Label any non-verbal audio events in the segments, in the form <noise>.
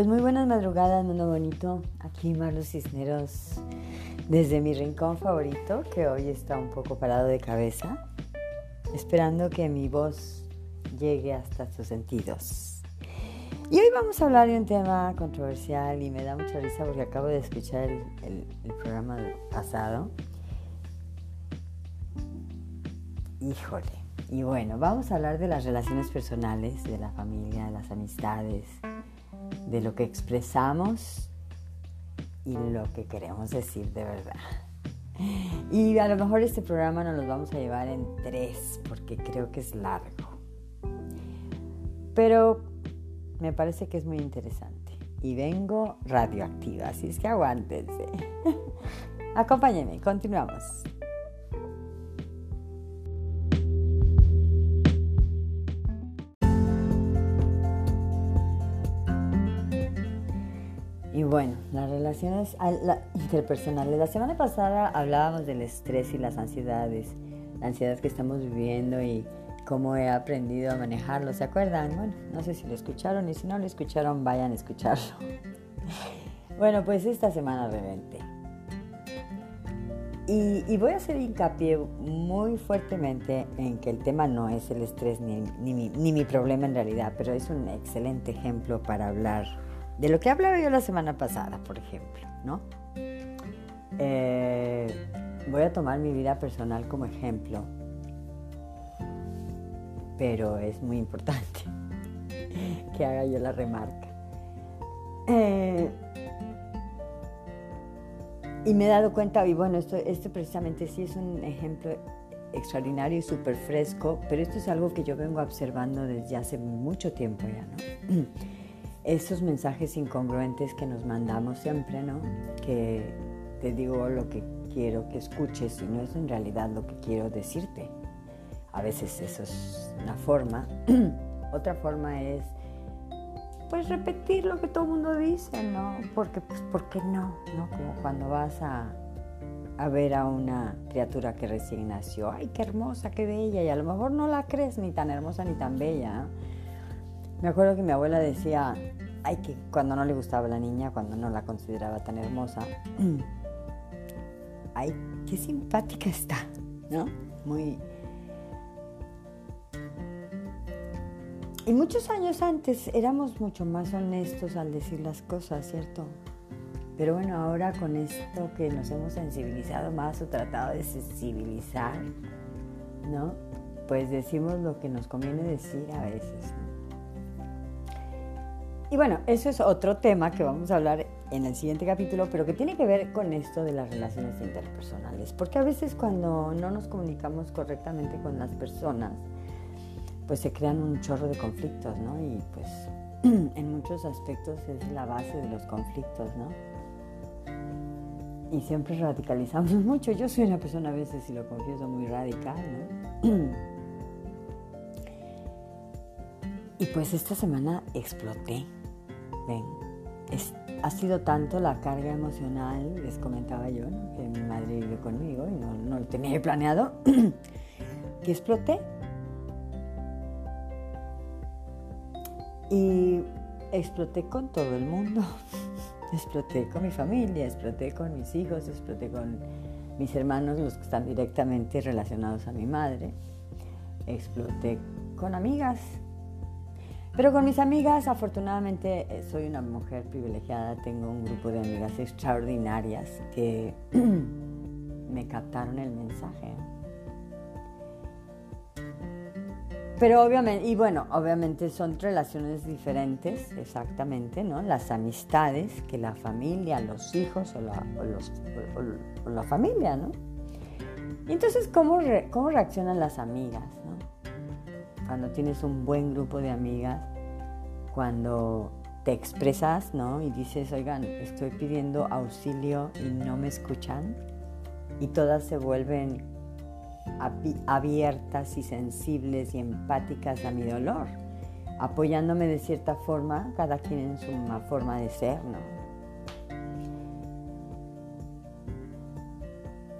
Pues muy buenas madrugadas, mundo bonito. Aquí Marlos Cisneros desde mi rincón favorito, que hoy está un poco parado de cabeza, esperando que mi voz llegue hasta sus sentidos. Y hoy vamos a hablar de un tema controversial y me da mucha risa porque acabo de escuchar el, el programa pasado. Híjole. Y bueno, vamos a hablar de las relaciones personales, de la familia, de las amistades, de lo que expresamos y lo que queremos decir de verdad. Y a lo mejor este programa nos lo vamos a llevar en tres porque creo que es largo. Pero me parece que es muy interesante. Y vengo radioactiva, así es que aguántense. <laughs> Acompáñenme, continuamos. Bueno, las relaciones interpersonales. La semana pasada hablábamos del estrés y las ansiedades, la ansiedad que estamos viviendo y cómo he aprendido a manejarlo. ¿Se acuerdan? Bueno, no sé si lo escucharon y si no lo escucharon, vayan a escucharlo. <laughs> bueno, pues esta semana reventé. Y, y, voy a hacer hincapié muy fuertemente en que el tema no es el estrés ni, ni mi problema en realidad, pero es un excelente ejemplo para hablar de lo que hablaba yo la semana pasada, por ejemplo, ¿no? Eh, voy a tomar mi vida personal como ejemplo, pero es muy importante <laughs> que haga yo la remarca. Eh, y me he dado cuenta, y bueno, esto, esto precisamente sí es un ejemplo extraordinario y súper fresco, pero esto es algo que yo vengo observando desde hace mucho tiempo ya, ¿no? <clears throat> esos mensajes incongruentes que nos mandamos siempre, ¿no? Que te digo lo que quiero que escuches y no es en realidad lo que quiero decirte. A veces eso es una forma. <clears throat> Otra forma es, pues, repetir lo que todo el mundo dice, ¿no? Porque, pues, ¿por qué no? ¿No? Como cuando vas a, a ver a una criatura que recién nació. ¡Ay, qué hermosa, qué bella! Y a lo mejor no la crees ni tan hermosa ni tan bella, ¿no? Me acuerdo que mi abuela decía, ay, que cuando no le gustaba la niña, cuando no la consideraba tan hermosa, <clears throat> ay, qué simpática está, ¿no? Muy... Y muchos años antes éramos mucho más honestos al decir las cosas, ¿cierto? Pero bueno, ahora con esto que nos hemos sensibilizado más o tratado de sensibilizar, ¿no? Pues decimos lo que nos conviene decir a veces, ¿no? Y bueno, eso es otro tema que vamos a hablar en el siguiente capítulo, pero que tiene que ver con esto de las relaciones interpersonales. Porque a veces cuando no nos comunicamos correctamente con las personas, pues se crean un chorro de conflictos, ¿no? Y pues <clears throat> en muchos aspectos es la base de los conflictos, ¿no? Y siempre radicalizamos <laughs> mucho. Yo soy una persona a veces, si lo confieso, muy radical, ¿no? <clears throat> Y pues esta semana exploté ha sido tanto la carga emocional, les comentaba yo, que mi madre vive conmigo y no, no lo tenía planeado, <clears throat> que exploté. Y exploté con todo el mundo. <laughs> exploté con mi familia, exploté con mis hijos, exploté con mis hermanos, los que están directamente relacionados a mi madre. Exploté con amigas, pero con mis amigas, afortunadamente, eh, soy una mujer privilegiada, tengo un grupo de amigas extraordinarias que <clears throat> me captaron el mensaje. Pero obviamente, y bueno, obviamente son relaciones diferentes, exactamente, ¿no? Las amistades que la familia, los hijos o la, o la familia, ¿no? Y entonces, ¿cómo, ¿cómo reaccionan las amigas, ¿no? Cuando tienes un buen grupo de amigas cuando te expresas, ¿no? Y dices, oigan, estoy pidiendo auxilio y no me escuchan. Y todas se vuelven abiertas y sensibles y empáticas a mi dolor, apoyándome de cierta forma, cada quien en su forma de ser, ¿no?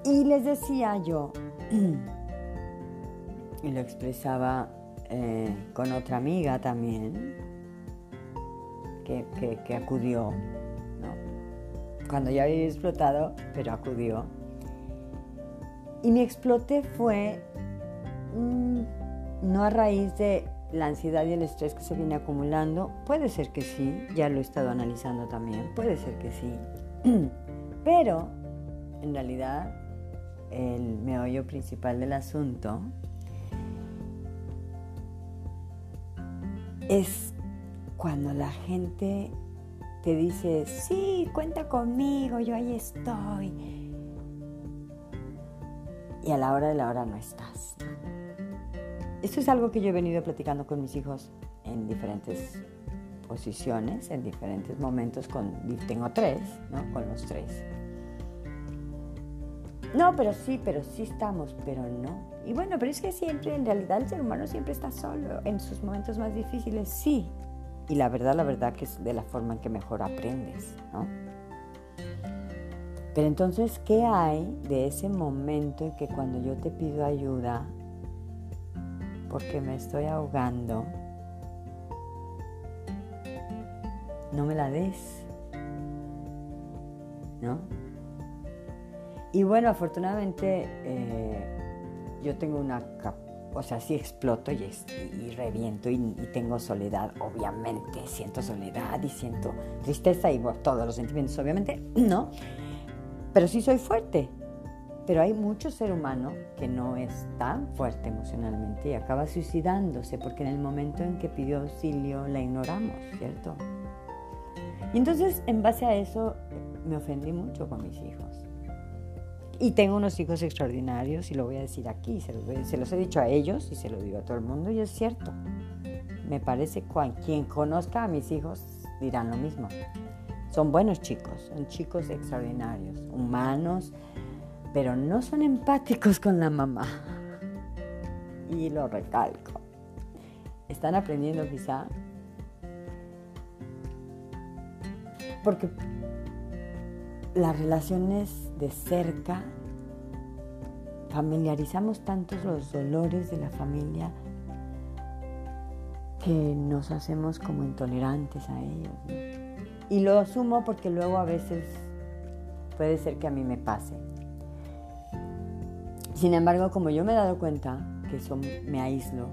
Y les decía yo, <clears throat> y lo expresaba eh, con otra amiga también, que, acudió, cuando ya había explotado, pero acudió. Y mi explote fue mm, no a raíz de la ansiedad y el estrés que se viene acumulando, puede ser que sí, ya lo he estado analizando también, puede ser que sí, <clears throat> pero en realidad el meollo principal del asunto es cuando la gente te dice, sí, cuenta conmigo, yo ahí estoy. Y a la hora de la hora no estás. Esto es algo que yo he venido platicando con mis hijos en diferentes posiciones, en diferentes momentos. Con, tengo tres, ¿no? Con los tres. No, pero sí, pero sí estamos, pero no. Y bueno, pero es que siempre, en realidad, el ser humano siempre está solo. En sus momentos más difíciles, sí. Y la verdad, la verdad que es de la forma en que mejor aprendes, ¿no? Pero entonces, ¿qué hay de ese momento en que cuando yo te pido ayuda, porque me estoy ahogando, no me la des? ¿No? Y bueno, afortunadamente eh, yo tengo una o sea, sí exploto y, reviento y, tengo soledad, obviamente, siento soledad y siento tristeza y todos los sentimientos, obviamente, <clears throat> ¿no? Pero sí soy fuerte. Pero hay mucho ser humano que no es tan fuerte emocionalmente y acaba suicidándose porque en el momento en que pidió auxilio la ignoramos, ¿cierto? Y entonces, en base a eso, me ofendí mucho con mis hijos. Y tengo unos hijos extraordinarios y lo voy a decir aquí, se los, he dicho a ellos y se lo digo a todo el mundo y es cierto. Me parece que quien conozca a mis hijos dirán lo mismo. Son buenos chicos, son chicos extraordinarios, humanos, pero no son empáticos con la mamá. Y lo recalco. Están aprendiendo quizá porque las relaciones de cerca, familiarizamos tantos los dolores de la familia que nos hacemos como intolerantes a ellos. Y lo asumo porque luego a veces puede ser que a mí me pase. Sin embargo, como yo me he dado cuenta que eso me aíslo,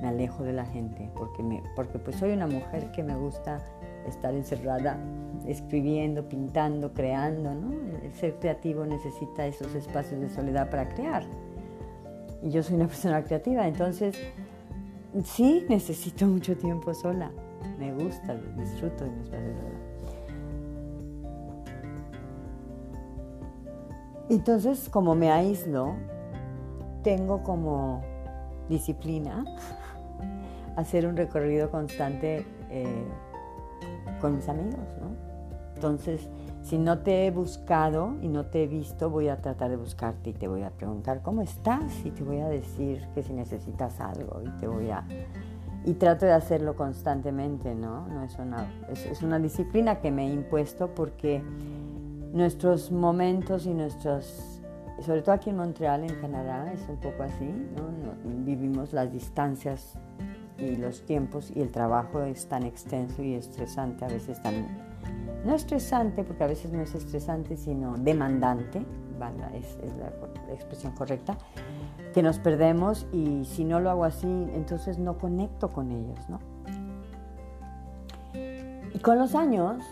me alejo de la gente, porque, me, porque pues soy una mujer que me gusta estar encerrada escribiendo, pintando, creando, ¿no? El ser creativo necesita esos espacios de soledad para crear. Y yo soy una <laughs> persona creativa, entonces sí necesito mucho tiempo sola. Me gusta, disfruto de mi espacio de soledad. Entonces, como me aíslo, tengo como disciplina <laughs> hacer un recorrido constante eh, con mis amigos, ¿no? Entonces, si no te he buscado y no te he visto, voy a tratar de buscarte y te voy a preguntar cómo estás y te voy a decir que si necesitas algo y te voy a... Y trato de hacerlo constantemente, ¿no? no es, una, es, una disciplina que me he impuesto porque nuestros momentos y nuestros, sobre todo aquí en Montreal, en Canadá, es un poco así, ¿no? Vivimos las distancias y los tiempos y el trabajo es tan extenso y estresante, a veces tan no estresante, porque a veces no es estresante, sino demandante, es, la expresión correcta, que nos perdemos y si no lo hago así, entonces no conecto con ellos, ¿no? Y con los años,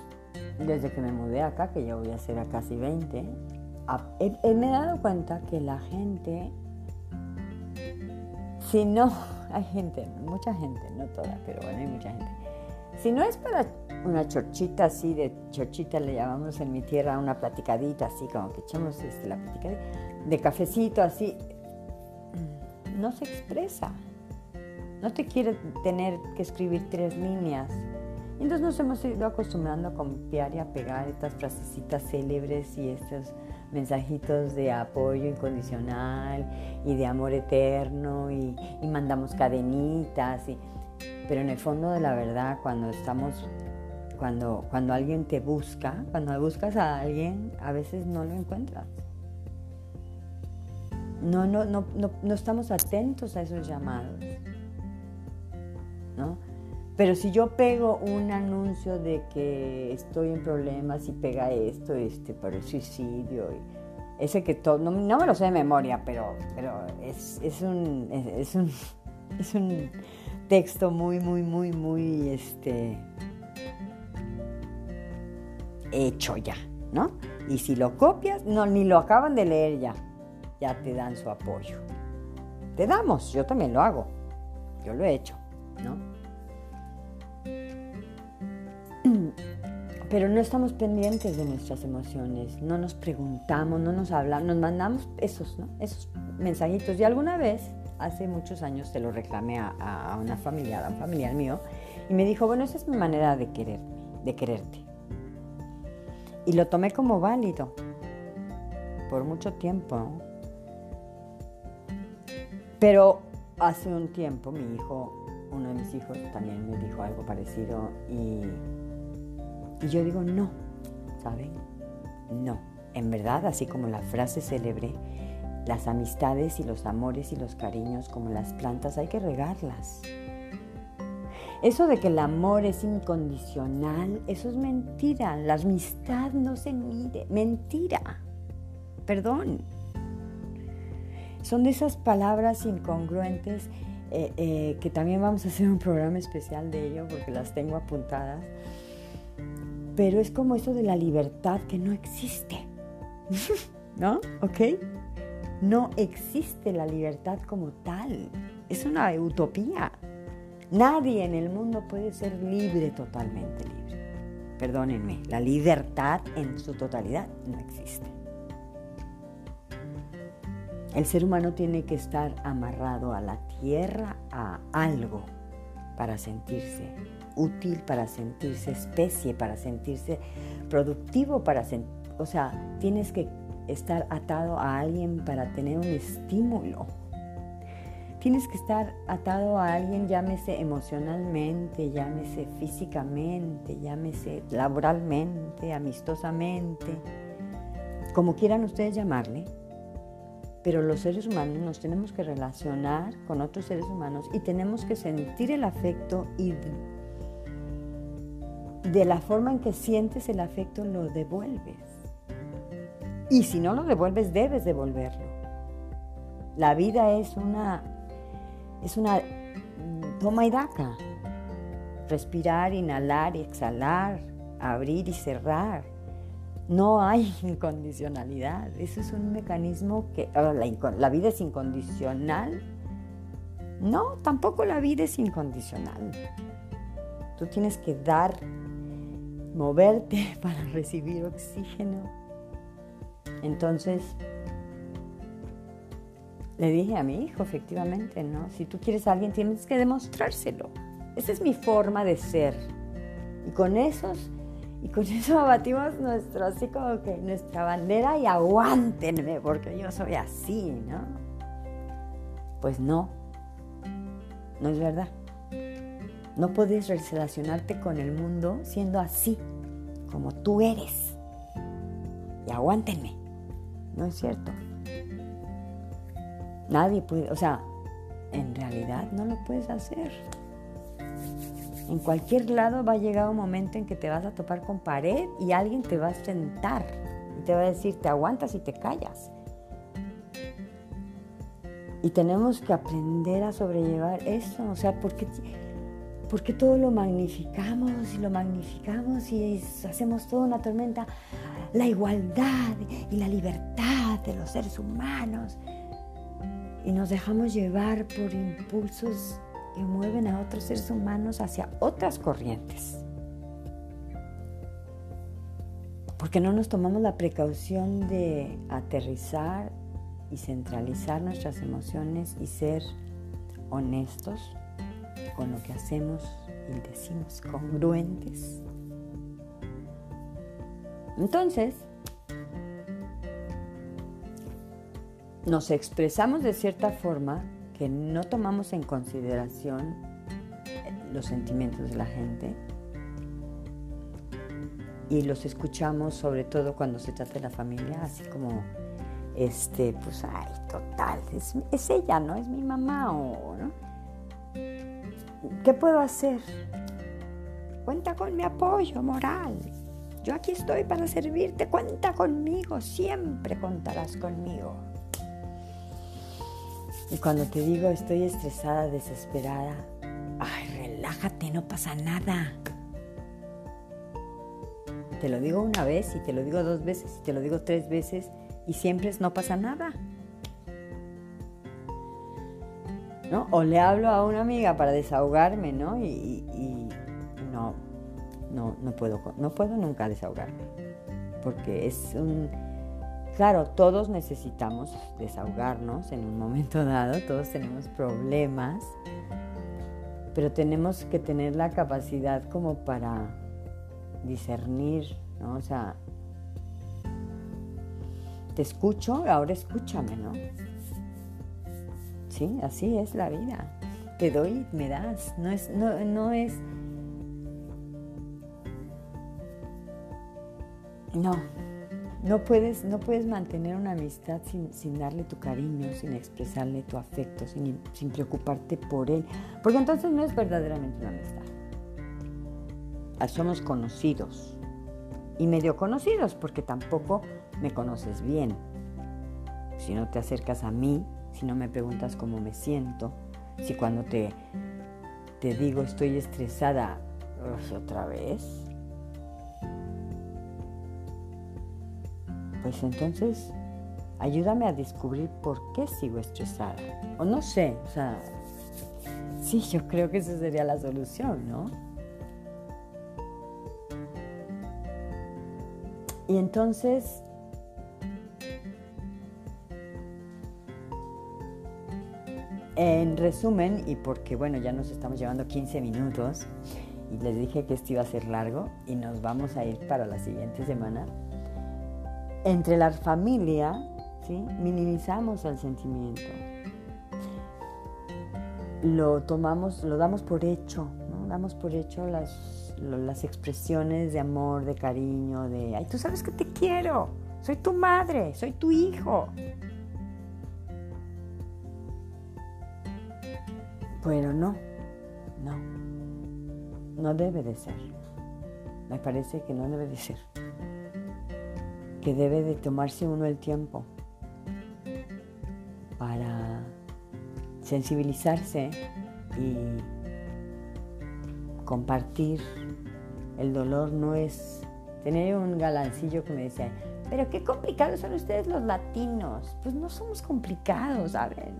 desde que me mudé acá, que ya voy a ser casi 20, me he dado cuenta que la gente, si no, hay gente, mucha gente, no toda, pero bueno, hay mucha gente. Si no es para una chorchita así, de chorchita le llamamos en mi tierra, una platicadita así, como que echamos este, la platicadita, de cafecito así, no se expresa. No te quiere tener que escribir tres líneas. Entonces nos hemos ido acostumbrando a copiar y a pegar estas frasecitas célebres y estos mensajitos de apoyo incondicional y de amor eterno y, mandamos cadenitas. Y, pero en el fondo de la verdad, cuando estamos cuando, cuando alguien te busca, cuando buscas a alguien, a veces no lo encuentras. No, no, no, no, estamos atentos a esos llamados. Pero si yo pego un anuncio de que estoy en problemas y pega esto, este, por el suicidio, ese que todo, no, me lo sé de memoria, pero, <laughs> es un texto muy, muy, muy, muy, este, hecho ya, ¿no? Y si lo copias, no, ni lo acaban de leer ya, ya te dan su apoyo. Te damos, yo también lo hago, yo lo he hecho, Pero no estamos pendientes de nuestras emociones, no nos preguntamos, no nos hablamos, nos mandamos esos, ¿no? esos mensajitos. Y alguna vez, hace muchos años, te lo reclamé a, una familiar, a un familiar mío, y me dijo, bueno, esa es mi manera de quererme, de quererte. Y lo tomé como válido por mucho tiempo. Pero hace un tiempo mi hijo, uno de mis hijos también me dijo algo parecido y y yo digo, no, ¿saben? No. En verdad, así como la frase célebre, las amistades y los amores y los cariños como las plantas hay que regarlas. Eso de que el amor es incondicional, eso es mentira. La amistad no se mide. Mentira. Perdón. Son de esas palabras incongruentes eh, eh, que también vamos a hacer un programa especial de ello porque las tengo apuntadas pero es como eso de la libertad que no existe. <laughs> ¿No? ¿Ok? No existe la libertad como tal. Es una utopía. Nadie en el mundo puede ser libre, totalmente libre. Perdónenme, la libertad en su totalidad no existe. El ser humano tiene que estar amarrado a la tierra, a algo, para sentirse útil, para sentirse especie, para sentirse productivo, para o sea, tienes que estar atado a alguien para tener un estímulo. Tienes que estar atado a alguien, llámese emocionalmente, llámese físicamente, llámese laboralmente, amistosamente, como quieran ustedes llamarle, pero los seres humanos nos tenemos que relacionar con otros seres humanos y tenemos que sentir el afecto y de la forma en que sientes el afecto lo devuelves. Y si no lo devuelves, debes devolverlo. La vida es una, es una mm, toma y daca. Respirar, inhalar y exhalar, abrir y cerrar no hay <laughs> incondicionalidad. Eso es un mecanismo que la, la, vida es incondicional. No, tampoco la vida es incondicional. Tú tienes que dar, moverte <laughs> para recibir oxígeno. Entonces, le dije a mi hijo, efectivamente, ¿no? Si tú quieres a alguien, tienes que demostrárselo. Esa es mi forma de ser. Y con esos y con <laughs> eso abatimos nuestro, así como que nuestra bandera y aguántenme porque yo soy así, ¿no? Pues no, no es verdad. No puedes relacionarte con el mundo siendo así, como tú eres. Y aguántenme. No es cierto. Nadie puede, o sea, en realidad no lo puedes hacer. En cualquier lado va a llegar un momento en que te vas a topar con pared y alguien te va a sentar y te va a decir, te aguantas y te callas. Y tenemos que aprender a sobrellevar eso. O sea, ¿por qué, todo lo magnificamos y lo magnificamos y hacemos toda una tormenta? La igualdad y la libertad de los seres humanos. Y nos dejamos llevar por impulsos que mueven a otros seres humanos hacia otras corrientes. Porque no nos tomamos la precaución de aterrizar y centralizar nuestras emociones y ser honestos con lo que hacemos y decimos, congruentes. Entonces, nos expresamos de cierta forma que no tomamos en consideración los sentimientos de la gente y los escuchamos sobre todo cuando se trata de la familia, así como, este, pues, ay, total, es, ella, ¿no? Es mi mamá o, ¿no? ¿Qué puedo hacer? cuenta con mi apoyo moral. Yo aquí estoy para servirte, cuenta conmigo, siempre contarás conmigo. Y cuando te digo estoy estresada, desesperada, ay, relájate, no pasa nada. Te lo digo una vez y te lo digo dos veces y te lo digo tres veces y siempre es no pasa nada. ¿No? O le hablo a una amiga para desahogarme, ¿no? Y, no, no, no puedo, no puedo nunca desahogarme. Porque es un, Claro, todos necesitamos desahogarnos en un momento <laughs> dado, todos tenemos problemas, pero tenemos que tener la capacidad como para discernir, ¿no? O sea, te escucho, ahora escúchame, ¿no? Sí, así es la vida. Te doy, me das. No es, no, no es. No, no puedes, no puedes mantener una amistad sin, darle tu cariño, sin expresarle tu afecto, sin, sin preocuparte por él. Porque entonces no es verdaderamente una amistad. Ah, somos conocidos. Y medio conocidos porque tampoco me conoces bien. Si no te acercas a mí, si no me preguntas cómo me siento, si cuando te, te digo estoy estresada, otra vez, pues entonces ayúdame a descubrir por qué sigo estresada. O no sé, o sea, sí, yo creo que esa sería la solución, ¿no? Y entonces, en resumen, y porque bueno, ya nos estamos llevando 15 minutos, y les dije que esto iba a ser largo, y nos vamos a ir para la siguiente semana, entre la familia, minimizamos el sentimiento. Lo tomamos, lo damos por hecho. Damos por hecho las, las expresiones de amor, de cariño, de, ay, tú sabes que te quiero, soy tu madre, soy tu hijo. Pero no, no, no debe de ser. Me parece que no debe de ser que debe de tomarse uno el tiempo para sensibilizarse y compartir. El dolor no es tener un galancillo que me decía, pero qué complicados son ustedes los latinos. Pues no somos complicados, ¿saben?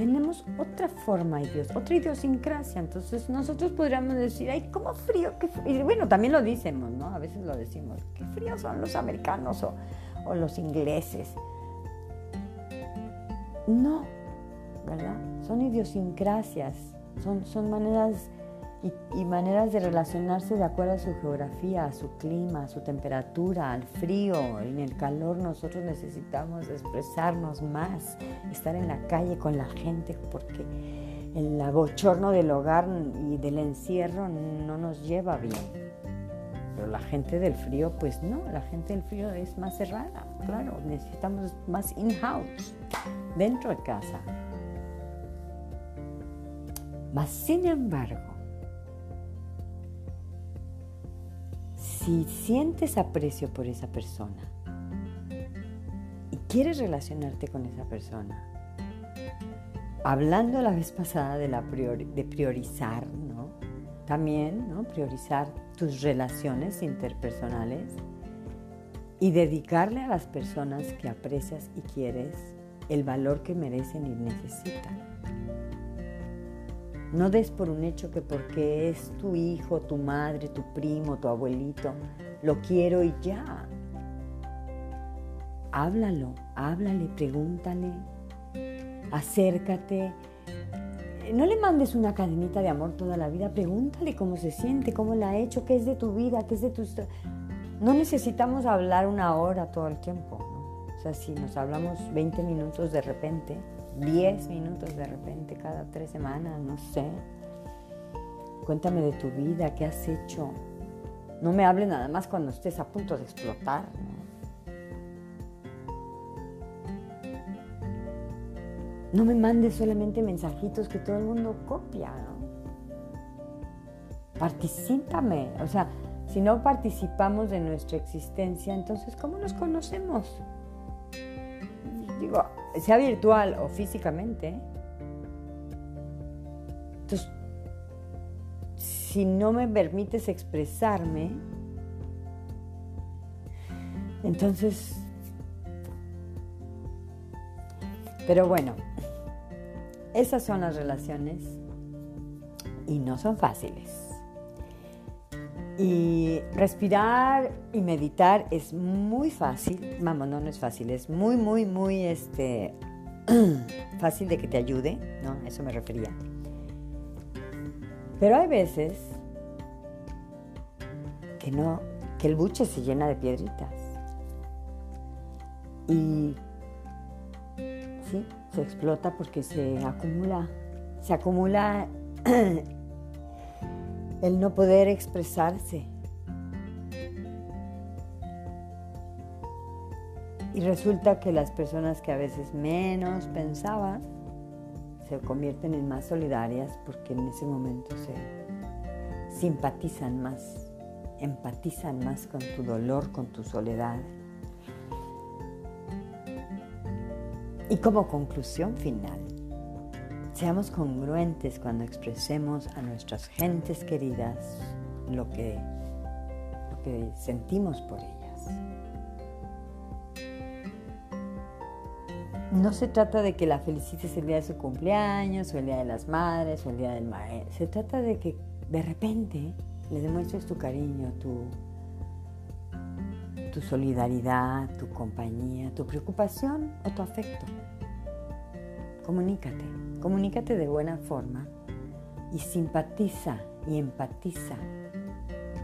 Tenemos otra forma, otra idiosincrasia. Entonces nosotros podríamos decir, ay, cómo frío, qué frío. Y bueno, también lo decimos, ¿no? A veces lo decimos, qué fríos son los americanos o, o los ingleses. No, ¿verdad? Son idiosincrasias, son, son maneras y, maneras de relacionarse de acuerdo a su geografía, a su clima, a su temperatura, al frío, en el calor nosotros necesitamos expresarnos más, estar en la calle con la gente porque el abochorno del hogar y del encierro no nos lleva bien. Pero la gente del frío, pues no, la gente del frío es más cerrada, claro, necesitamos más in-house, dentro de casa. Mas sin embargo, si sientes aprecio por esa persona y quieres relacionarte con esa persona, hablando la vez pasada de, la de priorizar, ¿no? También, ¿no? Priorizar tus relaciones interpersonales y dedicarle a las personas que aprecias y quieres el valor que merecen y necesitan. No des por un hecho que porque es tu hijo, tu madre, tu primo, tu abuelito, lo quiero y ya. Háblalo, háblale, pregúntale, acércate. No le mandes una cadenita de amor toda la vida, pregúntale cómo se siente, cómo la ha hecho, qué es de tu vida, qué es de tu... No necesitamos hablar una hora todo el tiempo, O sea, si nos hablamos 20 minutos de repente, 10 minutos de repente cada tres semanas, no sé. Cuéntame de tu vida, qué has hecho. No me hables nada más cuando estés a punto de explotar. ¿no? me mandes solamente mensajitos que todo el mundo copia. ¿no? particípame. O sea, si no participamos de nuestra existencia, entonces, ¿cómo nos conocemos? Digo, sea virtual o físicamente. Entonces, si no me permites expresarme, entonces... Pero bueno, esas son las relaciones y no son fáciles. Y respirar y meditar es muy fácil, vamos, no, no es fácil, es muy, muy, muy este, <clears throat> fácil de que te ayude, ¿no? A eso me refería. Pero hay veces que no, que el buche se llena de piedritas. Y sí, se explota porque se acumula, se acumula <clears throat> el no poder expresarse. Y resulta que las personas que a veces menos pensaban se convierten en más solidarias porque en ese momento se simpatizan más, empatizan más con tu dolor, con tu soledad. Y como conclusión final, Seamos congruentes cuando expresemos a nuestras gentes queridas lo que, lo que sentimos por ellas. No se trata de que la felicites el día de su cumpleaños o el día de las madres o el día del maestro. Se trata de que de repente le demuestres tu cariño, tu, tu solidaridad, tu compañía, tu preocupación o tu afecto. Comunícate, comunícate de buena forma y simpatiza y empatiza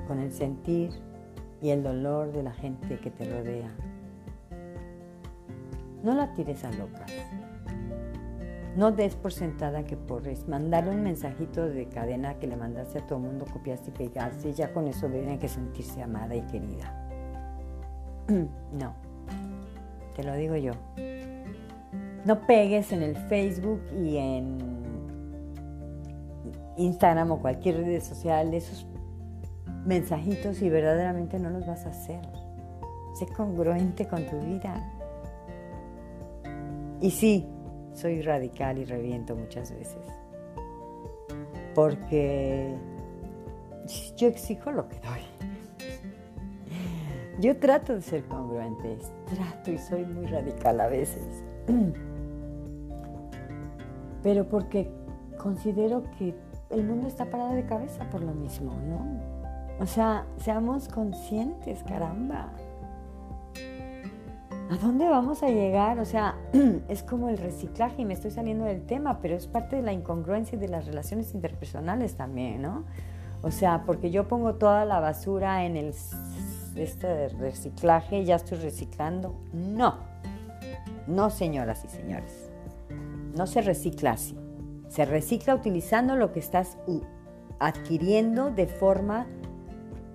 con el sentir y el dolor de la gente que te rodea. No la tires a locas. No des por sentada que por mandarle un mensajito de cadena que le mandaste a todo el mundo, copiaste y pegaste, y ya con eso tiene que sentirse amada y querida. <clears throat> no, te lo digo yo. No pegues en el Facebook y en Instagram o cualquier red social esos mensajitos y verdaderamente no los vas a hacer. Sé congruente con tu vida. Y sí, soy radical y reviento muchas veces. Porque yo exijo lo que doy. Yo trato de ser congruente, trato y soy muy radical a veces <clears throat> pero porque considero que el mundo está parado de cabeza por lo mismo, ¿no? O sea, seamos conscientes, caramba. ¿A dónde vamos a llegar? O sea, <clears throat> es como el reciclaje y me estoy saliendo del tema, pero es parte de la incongruencia y de las relaciones interpersonales también, ¿no? O sea, porque yo pongo toda la basura en el este reciclaje y ya estoy reciclando. No, no, señoras y señores. No se recicla así. Se recicla utilizando lo que estás adquiriendo de forma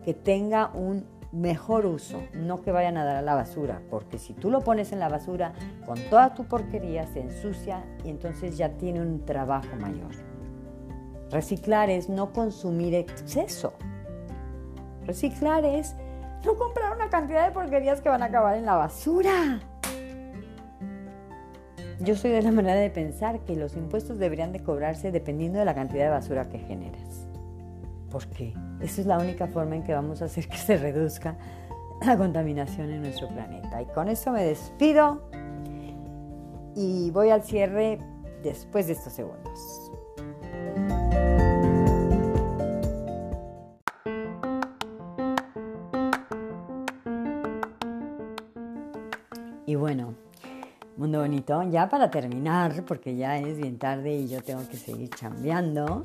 que tenga un mejor uso, no que vayan a dar a la basura, porque si tú lo pones en la basura con toda tu porquería se ensucia y entonces ya tiene un trabajo mayor. Reciclar es no consumir exceso. Reciclar es no comprar una cantidad de porquerías que van a acabar en la basura. Yo soy de la manera de pensar que los impuestos deberían de cobrarse dependiendo de la cantidad de basura que generas. Porque esa es la única forma en que vamos a hacer que se reduzca la contaminación en nuestro planeta. Y con eso me despido y voy al cierre después de estos segundos. Bonito, ya para terminar, porque ya es bien tarde y yo tengo que seguir chambeando,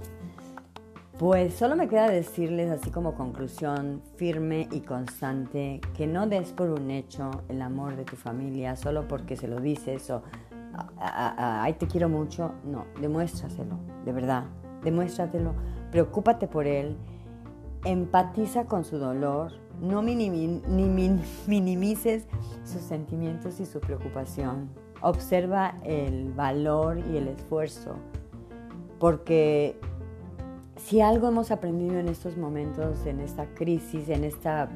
pues solo me queda decirles así como conclusión firme y constante que no des por un hecho el amor de tu familia solo porque se lo dices o ay te quiero mucho, no, demuéstraselo, de verdad, demuéstratelo, preocúpate por él, empatiza con su dolor, no minimices sus sentimientos y su preocupación. Observa el valor y el esfuerzo, porque si algo hemos aprendido en estos momentos, en esta crisis, en esta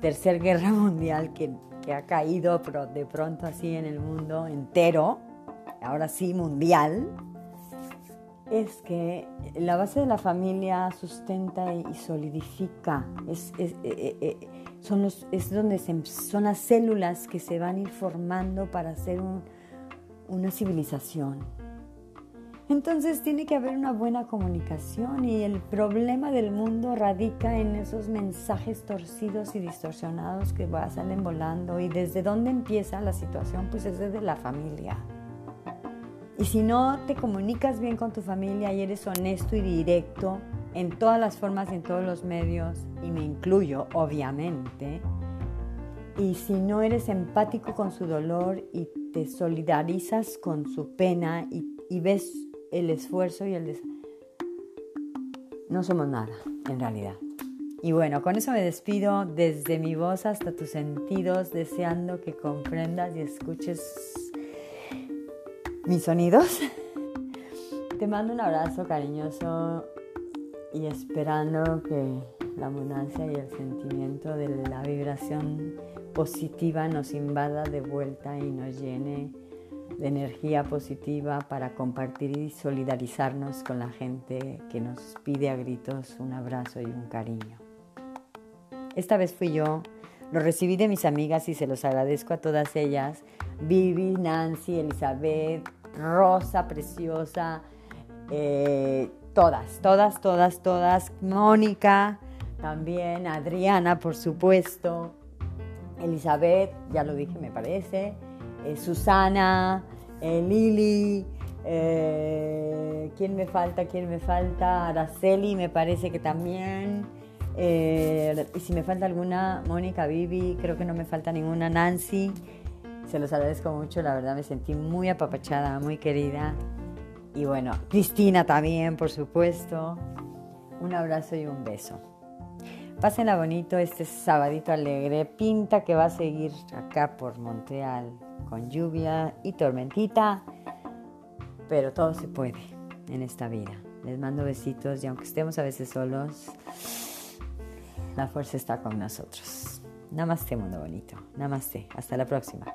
tercera guerra <laughs> mundial que, que ha caído de pronto así en el mundo entero, ahora sí mundial, es que la base de la familia sustenta y solidifica. Eh, eh, eh, son, los, es donde son las células que se van a ir formando para hacer una civilización. Entonces tiene que haber una buena comunicación y el problema del mundo radica en esos mensajes torcidos y distorsionados que salen volando. ¿Y desde dónde empieza la situación? Pues es desde la familia. Y si no te comunicas bien con tu familia y eres honesto y directo en todas las formas y en todos los medios, y me incluyo obviamente, y si no eres empático con su dolor y te solidarizas con su pena y, ves el esfuerzo y el no somos nada en realidad. Y bueno, con eso me despido desde mi voz hasta tus sentidos, deseando que comprendas y escuches mis sonidos. <laughs> Te mando un abrazo cariñoso y esperando que la abundancia y el sentimiento de la vibración positiva nos invada de vuelta y nos llene de energía positiva para compartir y solidarizarnos con la gente que nos pide a gritos un abrazo y un cariño. Esta vez fui yo, lo recibí de mis amigas y se los agradezco a todas ellas Vivi, Nancy, Elizabeth, Rosa, preciosa, eh, todas, todas, todas, todas, Mónica, también Adriana, por supuesto, Elizabeth, ya lo dije, me parece, eh, Susana, eh, Lili, ¿quién me falta? ¿Quién me falta? Araceli, me parece que también. y si me falta alguna, Mónica, Vivi, creo que no me falta ninguna, Nancy. Se los agradezco mucho, la verdad me sentí muy apapachada, muy querida. Y bueno, Cristina también, por supuesto. Un abrazo y un beso. Pásenla bonito este sabadito alegre. Pinta que va a seguir acá por Montreal con lluvia y tormentita. Pero todo se puede en esta vida. Les mando besitos y aunque estemos a veces solos, la fuerza está con nosotros. Namaste, mundo bonito. Namaste. Hasta la próxima.